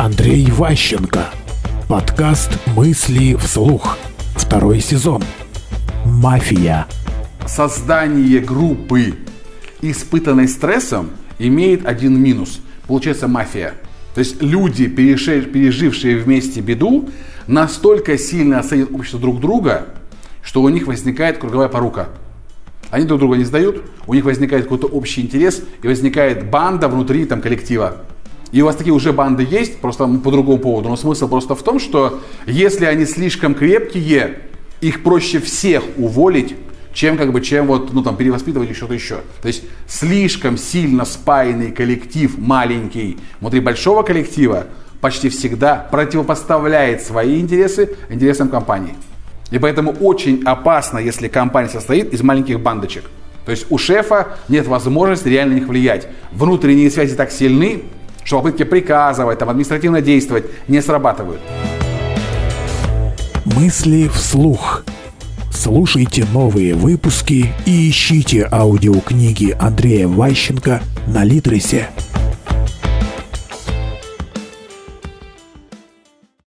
Андрей Ващенко. Подкаст «Мысли вслух». Второй сезон. Мафия. Создание группы, испытанной стрессом, имеет один минус. Получается мафия. То есть люди, пережившие вместе беду, настолько сильно оценят общество друг друга, что у них возникает круговая порука. Они друг друга не сдают, у них возникает какой-то общий интерес, и возникает банда внутри там, коллектива. И у вас такие уже банды есть, просто по другому поводу. Но смысл просто в том, что если они слишком крепкие, их проще всех уволить, чем как бы, чем вот, ну там, перевоспитывать или что-то еще. То есть слишком сильно спаянный коллектив, маленький, внутри большого коллектива, почти всегда противопоставляет свои интересы интересам компании. И поэтому очень опасно, если компания состоит из маленьких бандочек. То есть у шефа нет возможности реально на них влиять. Внутренние связи так сильны, что попытки приказывать, там, административно действовать не срабатывают. Мысли вслух. Слушайте новые выпуски и ищите аудиокниги Андрея Ващенко на Литресе.